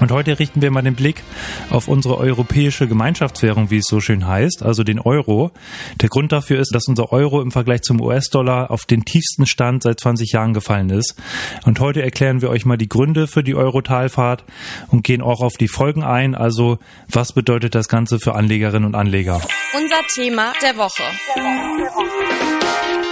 Und heute richten wir mal den Blick auf unsere europäische Gemeinschaftswährung, wie es so schön heißt, also den Euro. Der Grund dafür ist, dass unser Euro im Vergleich zum US-Dollar auf den tiefsten Stand seit 20 Jahren gefallen ist. Und heute erklären wir euch mal die Gründe für die Euro-Talfahrt und gehen auch auf die Folgen ein. Also was bedeutet das Ganze für Anlegerinnen und Anleger? Unser Thema der Woche. Der Woche.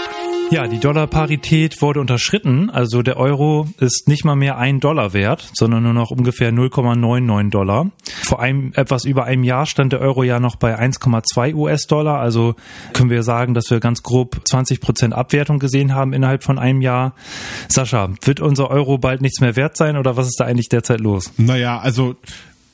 Ja, die Dollarparität wurde unterschritten. Also der Euro ist nicht mal mehr ein Dollar wert, sondern nur noch ungefähr 0,99 Dollar. Vor einem, etwas über einem Jahr stand der Euro ja noch bei 1,2 US-Dollar. Also können wir sagen, dass wir ganz grob 20 Prozent Abwertung gesehen haben innerhalb von einem Jahr. Sascha, wird unser Euro bald nichts mehr wert sein oder was ist da eigentlich derzeit los? Naja, also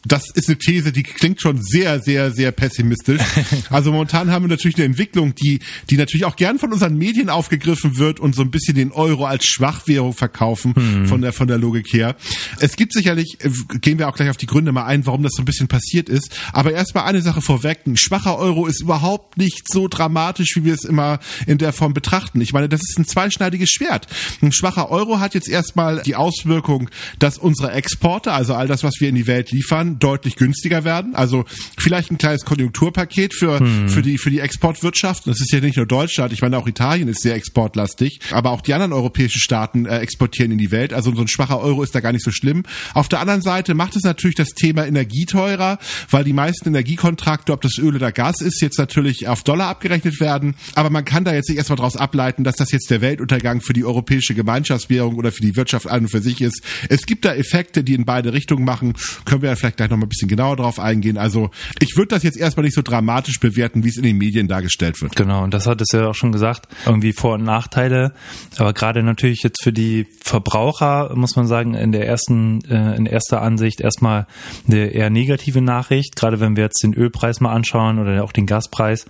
das ist eine These, die klingt schon sehr, sehr, sehr pessimistisch. Also momentan haben wir natürlich eine Entwicklung, die, die natürlich auch gern von unseren Medien aufgegriffen wird und so ein bisschen den Euro als Schwachwährung verkaufen hm. von der, von der Logik her. Es gibt sicherlich, äh, gehen wir auch gleich auf die Gründe mal ein, warum das so ein bisschen passiert ist. Aber erstmal eine Sache vorweg. Ein schwacher Euro ist überhaupt nicht so dramatisch, wie wir es immer in der Form betrachten. Ich meine, das ist ein zweischneidiges Schwert. Ein schwacher Euro hat jetzt erstmal die Auswirkung, dass unsere Exporte, also all das, was wir in die Welt liefern, deutlich günstiger werden. Also vielleicht ein kleines Konjunkturpaket für, hm. für, die, für die Exportwirtschaft. Das ist ja nicht nur Deutschland, ich meine auch Italien ist sehr exportlastig, aber auch die anderen europäischen Staaten äh, exportieren in die Welt. Also so ein schwacher Euro ist da gar nicht so schlimm. Auf der anderen Seite macht es natürlich das Thema Energie teurer, weil die meisten Energiekontrakte, ob das Öl oder Gas ist, jetzt natürlich auf Dollar abgerechnet werden. Aber man kann da jetzt nicht erstmal daraus ableiten, dass das jetzt der Weltuntergang für die europäische Gemeinschaftswährung oder für die Wirtschaft an und für sich ist. Es gibt da Effekte, die in beide Richtungen machen. Können wir ja vielleicht gleich noch mal ein bisschen genauer drauf eingehen. Also ich würde das jetzt erstmal nicht so dramatisch bewerten, wie es in den Medien dargestellt wird. Genau, und das hat es ja auch schon gesagt, irgendwie Vor- und Nachteile. Aber gerade natürlich jetzt für die Verbraucher muss man sagen, in der ersten, äh, in erster Ansicht erstmal eine eher negative Nachricht, gerade wenn wir jetzt den Ölpreis mal anschauen oder auch den Gaspreis.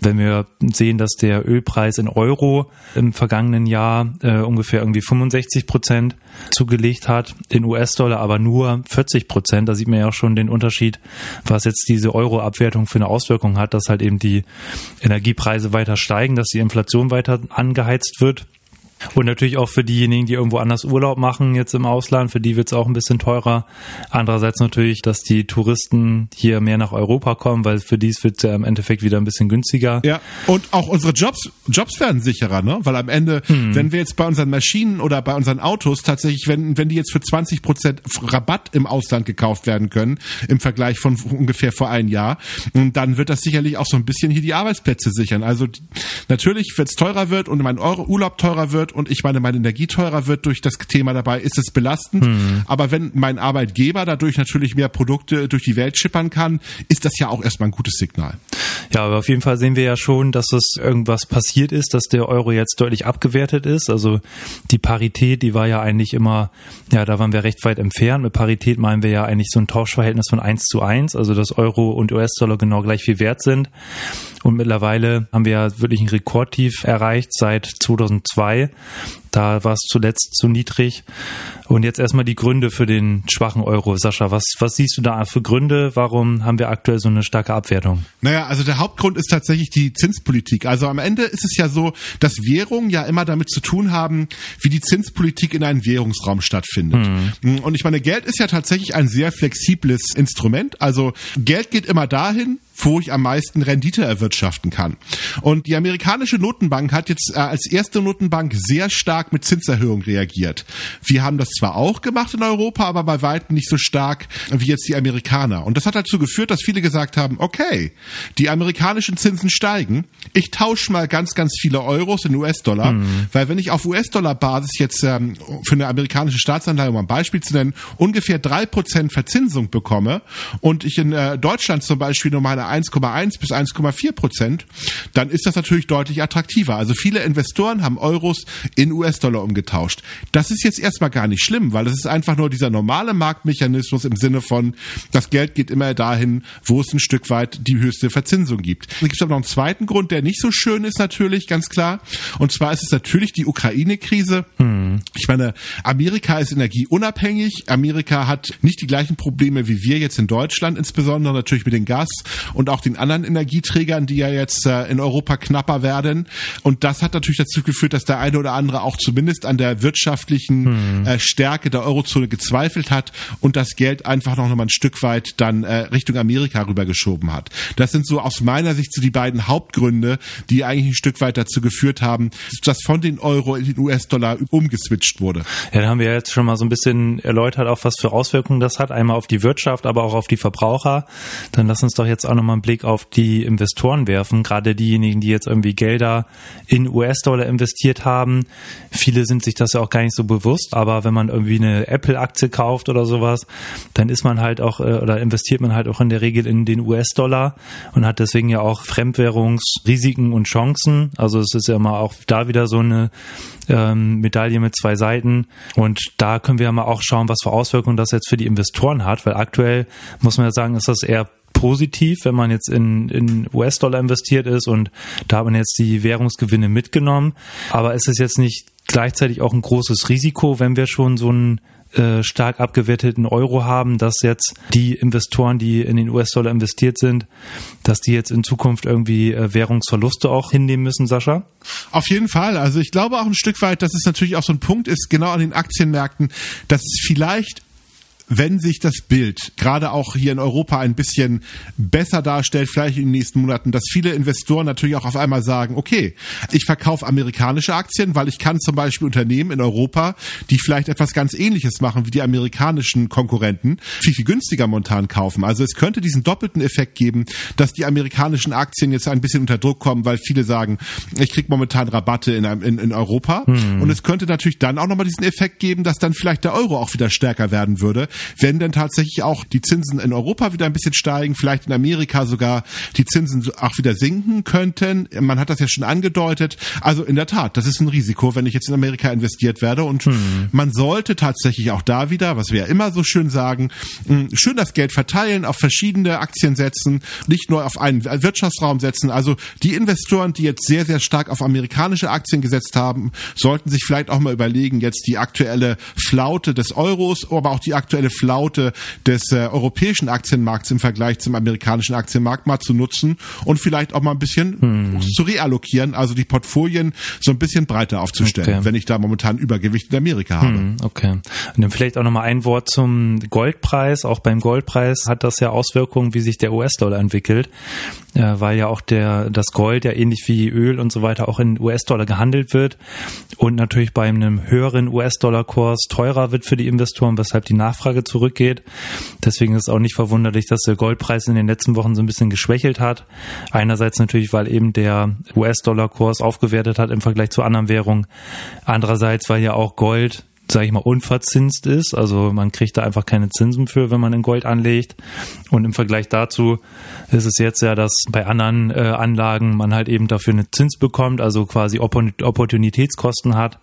Wenn wir sehen, dass der Ölpreis in Euro im vergangenen Jahr äh, ungefähr irgendwie 65 Prozent zugelegt hat, in US-Dollar aber nur 40 Prozent, da sieht man ja auch schon den Unterschied, was jetzt diese Euro-Abwertung für eine Auswirkung hat, dass halt eben die Energiepreise weiter steigen, dass die Inflation weiter angeheizt wird. Und natürlich auch für diejenigen, die irgendwo anders Urlaub machen, jetzt im Ausland, für die wird es auch ein bisschen teurer. Andererseits natürlich, dass die Touristen hier mehr nach Europa kommen, weil für die wird es ja im Endeffekt wieder ein bisschen günstiger. Ja, und auch unsere Jobs, Jobs werden sicherer, ne? Weil am Ende, hm. wenn wir jetzt bei unseren Maschinen oder bei unseren Autos tatsächlich, wenn, wenn die jetzt für 20 Prozent Rabatt im Ausland gekauft werden können, im Vergleich von ungefähr vor einem Jahr, dann wird das sicherlich auch so ein bisschen hier die Arbeitsplätze sichern. Also natürlich, wenn es teurer wird und mein Urlaub teurer wird, wird und ich meine, meine Energie teurer wird durch das Thema dabei, ist es belastend. Mhm. Aber wenn mein Arbeitgeber dadurch natürlich mehr Produkte durch die Welt schippern kann, ist das ja auch erstmal ein gutes Signal. Ja, aber auf jeden Fall sehen wir ja schon, dass es irgendwas passiert ist, dass der Euro jetzt deutlich abgewertet ist. Also die Parität, die war ja eigentlich immer, ja, da waren wir recht weit entfernt. Mit Parität meinen wir ja eigentlich so ein Tauschverhältnis von eins zu eins, also dass Euro und US-Dollar genau gleich viel wert sind. Und mittlerweile haben wir ja wirklich ein Rekordtief erreicht seit 2002. Da war es zuletzt zu niedrig. Und jetzt erstmal die Gründe für den schwachen Euro. Sascha, was, was siehst du da für Gründe? Warum haben wir aktuell so eine starke Abwertung? Naja, also der Hauptgrund ist tatsächlich die Zinspolitik. Also am Ende ist es ja so, dass Währungen ja immer damit zu tun haben, wie die Zinspolitik in einem Währungsraum stattfindet. Hm. Und ich meine, Geld ist ja tatsächlich ein sehr flexibles Instrument. Also Geld geht immer dahin, wo ich am meisten Rendite erwirtschaften kann. Und die amerikanische Notenbank hat jetzt äh, als erste Notenbank sehr stark mit Zinserhöhung reagiert. Wir haben das zwar auch gemacht in Europa, aber bei weitem nicht so stark wie jetzt die Amerikaner. Und das hat dazu geführt, dass viele gesagt haben, okay, die amerikanischen Zinsen steigen, ich tausche mal ganz, ganz viele Euros in US-Dollar, mhm. weil wenn ich auf US-Dollar-Basis jetzt ähm, für eine amerikanische Staatsanleihe, um ein Beispiel zu nennen, ungefähr drei Prozent Verzinsung bekomme und ich in äh, Deutschland zum Beispiel nur meine 1,1 bis 1,4 Prozent, dann ist das natürlich deutlich attraktiver. Also viele Investoren haben Euros in US-Dollar umgetauscht. Das ist jetzt erstmal gar nicht schlimm, weil es ist einfach nur dieser normale Marktmechanismus im Sinne von, das Geld geht immer dahin, wo es ein Stück weit die höchste Verzinsung gibt. Es gibt aber noch einen zweiten Grund, der nicht so schön ist natürlich, ganz klar. Und zwar ist es natürlich die Ukraine-Krise. Hm. Ich meine, Amerika ist energieunabhängig. Amerika hat nicht die gleichen Probleme wie wir jetzt in Deutschland, insbesondere natürlich mit den Gas und auch den anderen Energieträgern, die ja jetzt äh, in Europa knapper werden. Und das hat natürlich dazu geführt, dass der eine oder andere auch zumindest an der wirtschaftlichen hm. äh, Stärke der Eurozone gezweifelt hat und das Geld einfach noch mal ein Stück weit dann äh, Richtung Amerika rübergeschoben hat. Das sind so aus meiner Sicht so die beiden Hauptgründe, die eigentlich ein Stück weit dazu geführt haben, dass von den Euro in den US-Dollar umgeswitcht wurde. Ja, da haben wir jetzt schon mal so ein bisschen erläutert, auch was für Auswirkungen das hat. Einmal auf die Wirtschaft, aber auch auf die Verbraucher. Dann lass uns doch jetzt auch nochmal einen Blick auf die Investoren werfen. Gerade diejenigen, die jetzt irgendwie Gelder in US-Dollar investiert haben. Viele sind sich das ja auch gar nicht so bewusst, aber wenn man irgendwie eine Apple-Aktie kauft oder sowas, dann ist man halt auch äh, oder investiert man halt auch in der Regel in den US-Dollar und hat deswegen ja auch Fremdwährungsrisiken und Chancen. Also es ist ja immer auch da wieder so eine ähm, Medaille mit zwei Seiten. Und da können wir ja mal auch schauen, was für Auswirkungen das jetzt für die Investoren hat, weil aktuell muss man ja sagen, ist das eher positiv, wenn man jetzt in, in US-Dollar investiert ist und da hat man jetzt die Währungsgewinne mitgenommen. Aber ist es jetzt nicht gleichzeitig auch ein großes Risiko, wenn wir schon so ein äh, stark abgewerteten Euro haben, dass jetzt die Investoren, die in den US-Dollar investiert sind, dass die jetzt in Zukunft irgendwie äh, Währungsverluste auch hinnehmen müssen, Sascha? Auf jeden Fall. Also ich glaube auch ein Stück weit, dass es natürlich auch so ein Punkt ist, genau an den Aktienmärkten, dass es vielleicht wenn sich das Bild gerade auch hier in Europa ein bisschen besser darstellt, vielleicht in den nächsten Monaten, dass viele Investoren natürlich auch auf einmal sagen, okay, ich verkaufe amerikanische Aktien, weil ich kann zum Beispiel Unternehmen in Europa, die vielleicht etwas ganz ähnliches machen wie die amerikanischen Konkurrenten, viel, viel günstiger momentan kaufen. Also es könnte diesen doppelten Effekt geben, dass die amerikanischen Aktien jetzt ein bisschen unter Druck kommen, weil viele sagen, ich kriege momentan Rabatte in, in, in Europa. Hm. Und es könnte natürlich dann auch nochmal diesen Effekt geben, dass dann vielleicht der Euro auch wieder stärker werden würde, wenn denn tatsächlich auch die Zinsen in Europa wieder ein bisschen steigen, vielleicht in Amerika sogar die Zinsen auch wieder sinken könnten. Man hat das ja schon angedeutet. Also in der Tat, das ist ein Risiko, wenn ich jetzt in Amerika investiert werde. Und hm. man sollte tatsächlich auch da wieder, was wir ja immer so schön sagen, hm, schön das Geld verteilen, auf verschiedene Aktien setzen, nicht nur auf einen Wirtschaftsraum setzen. Also die Investoren, die jetzt sehr, sehr stark auf amerikanische Aktien gesetzt haben, sollten sich vielleicht auch mal überlegen, jetzt die aktuelle Flaute des Euros, aber auch die aktuelle Flaute des äh, europäischen Aktienmarkts im Vergleich zum amerikanischen Aktienmarkt mal zu nutzen und vielleicht auch mal ein bisschen hm. zu reallokieren, also die Portfolien so ein bisschen breiter aufzustellen, okay. wenn ich da momentan Übergewicht in Amerika habe. Hm, okay. Und dann vielleicht auch nochmal ein Wort zum Goldpreis. Auch beim Goldpreis hat das ja Auswirkungen, wie sich der US-Dollar entwickelt, weil ja auch der das Gold ja ähnlich wie Öl und so weiter auch in US-Dollar gehandelt wird und natürlich bei einem höheren US-Dollar-Kurs teurer wird für die Investoren, weshalb die Nachfrage zurückgeht. Deswegen ist es auch nicht verwunderlich, dass der Goldpreis in den letzten Wochen so ein bisschen geschwächelt hat. Einerseits natürlich, weil eben der US-Dollar-Kurs aufgewertet hat im Vergleich zu anderen Währungen. Andererseits, weil ja auch Gold sage ich mal, unverzinst ist. Also man kriegt da einfach keine Zinsen für, wenn man in Gold anlegt. Und im Vergleich dazu ist es jetzt ja, dass bei anderen äh, Anlagen man halt eben dafür eine Zins bekommt, also quasi Opportunitätskosten hat.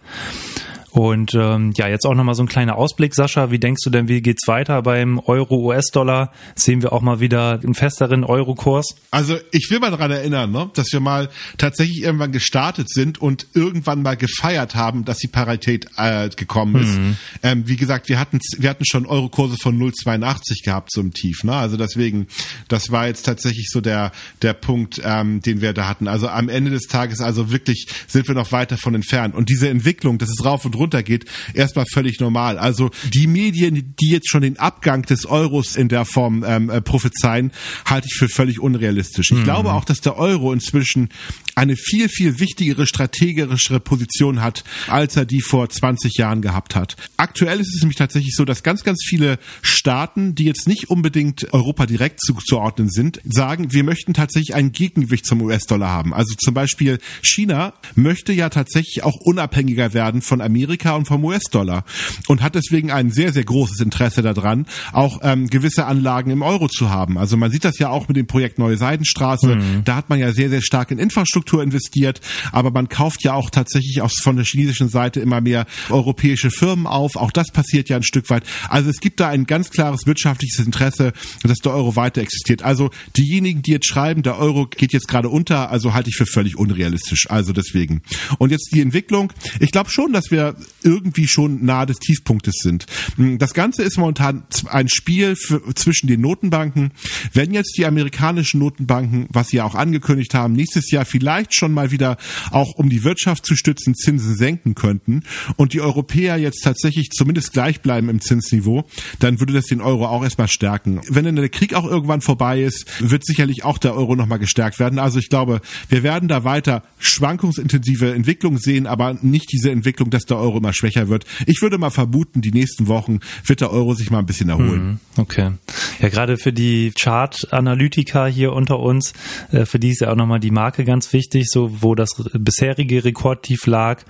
Und ähm, ja, jetzt auch nochmal so ein kleiner Ausblick, Sascha. Wie denkst du denn, wie geht's weiter beim Euro-US-Dollar? Sehen wir auch mal wieder einen festeren Euro-Kurs? Also ich will mal daran erinnern, ne, dass wir mal tatsächlich irgendwann gestartet sind und irgendwann mal gefeiert haben, dass die Parität äh, gekommen ist. Mhm. Ähm, wie gesagt, wir hatten wir hatten schon Euro-Kurse von 0,82 gehabt zum Tief. Ne? Also deswegen, das war jetzt tatsächlich so der der Punkt, ähm, den wir da hatten. Also am Ende des Tages, also wirklich sind wir noch weit davon entfernt. Und diese Entwicklung, das ist rauf und runter runtergeht, erstmal völlig normal. Also die Medien, die jetzt schon den Abgang des Euros in der Form ähm, äh, prophezeien, halte ich für völlig unrealistisch. Ich mhm. glaube auch, dass der Euro inzwischen eine viel, viel wichtigere strategischere Position hat, als er die vor 20 Jahren gehabt hat. Aktuell ist es nämlich tatsächlich so, dass ganz, ganz viele Staaten, die jetzt nicht unbedingt Europa direkt zuzuordnen sind, sagen, wir möchten tatsächlich ein Gegengewicht zum US-Dollar haben. Also zum Beispiel China möchte ja tatsächlich auch unabhängiger werden von Amerika und vom US-Dollar und hat deswegen ein sehr, sehr großes Interesse daran, auch ähm, gewisse Anlagen im Euro zu haben. Also man sieht das ja auch mit dem Projekt Neue Seidenstraße. Mhm. Da hat man ja sehr, sehr stark in Infrastruktur investiert, aber man kauft ja auch tatsächlich auch von der chinesischen Seite immer mehr europäische Firmen auf. Auch das passiert ja ein Stück weit. Also es gibt da ein ganz klares wirtschaftliches Interesse, dass der Euro weiter existiert. Also diejenigen, die jetzt schreiben, der Euro geht jetzt gerade unter, also halte ich für völlig unrealistisch. Also deswegen. Und jetzt die Entwicklung. Ich glaube schon, dass wir irgendwie schon nahe des Tiefpunktes sind. Das Ganze ist momentan ein Spiel für, zwischen den Notenbanken. Wenn jetzt die amerikanischen Notenbanken, was sie ja auch angekündigt haben, nächstes Jahr vielleicht schon mal wieder auch um die Wirtschaft zu stützen, Zinsen senken könnten und die Europäer jetzt tatsächlich zumindest gleich bleiben im Zinsniveau, dann würde das den Euro auch erstmal stärken. Wenn dann der Krieg auch irgendwann vorbei ist, wird sicherlich auch der Euro nochmal gestärkt werden. Also ich glaube, wir werden da weiter schwankungsintensive Entwicklung sehen, aber nicht diese Entwicklung, dass der Euro immer schwächer wird. Ich würde mal vermuten, die nächsten Wochen wird der Euro sich mal ein bisschen erholen. Mhm, okay. Ja, gerade für die Chart-Analytiker hier unter uns, äh, für die ist ja auch nochmal die Marke ganz wichtig, so wo das bisherige Rekordtief lag.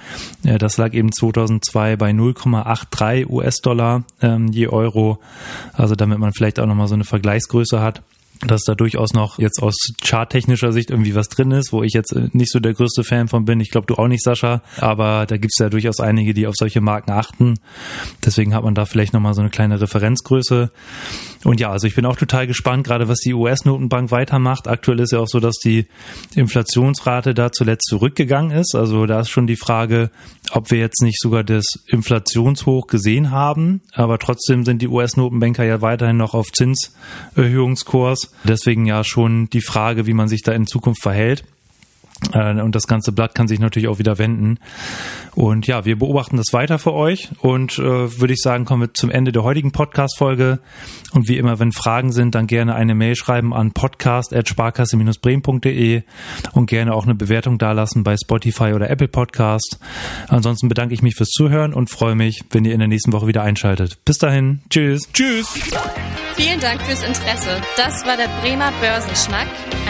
Das lag eben 2002 bei 0,83 US-Dollar ähm, je Euro. Also damit man vielleicht auch nochmal so eine Vergleichsgröße hat dass da durchaus noch jetzt aus charttechnischer Sicht irgendwie was drin ist, wo ich jetzt äh, nicht so der größte Fan von bin. Ich glaube, du auch nicht, Sascha. Aber da gibt es ja durchaus einige, die auf solche Marken achten. Deswegen hat man da vielleicht nochmal so eine kleine Referenzgröße. Und ja, also ich bin auch total gespannt, gerade was die US-Notenbank weitermacht. Aktuell ist ja auch so, dass die Inflationsrate da zuletzt zurückgegangen ist. Also da ist schon die Frage, ob wir jetzt nicht sogar das Inflationshoch gesehen haben. Aber trotzdem sind die US-Notenbanker ja weiterhin noch auf Zinserhöhungskurs. Deswegen ja schon die Frage, wie man sich da in Zukunft verhält. Äh, und das ganze Blatt kann sich natürlich auch wieder wenden. Und ja, wir beobachten das weiter für euch und äh, würde ich sagen, kommen wir zum Ende der heutigen Podcast-Folge. Und wie immer, wenn Fragen sind, dann gerne eine Mail schreiben an podcast.sparkasse-bremen.de und gerne auch eine Bewertung dalassen bei Spotify oder Apple Podcast. Ansonsten bedanke ich mich fürs Zuhören und freue mich, wenn ihr in der nächsten Woche wieder einschaltet. Bis dahin, tschüss. Tschüss. Vielen Dank fürs Interesse. Das war der Bremer Börsenschnack,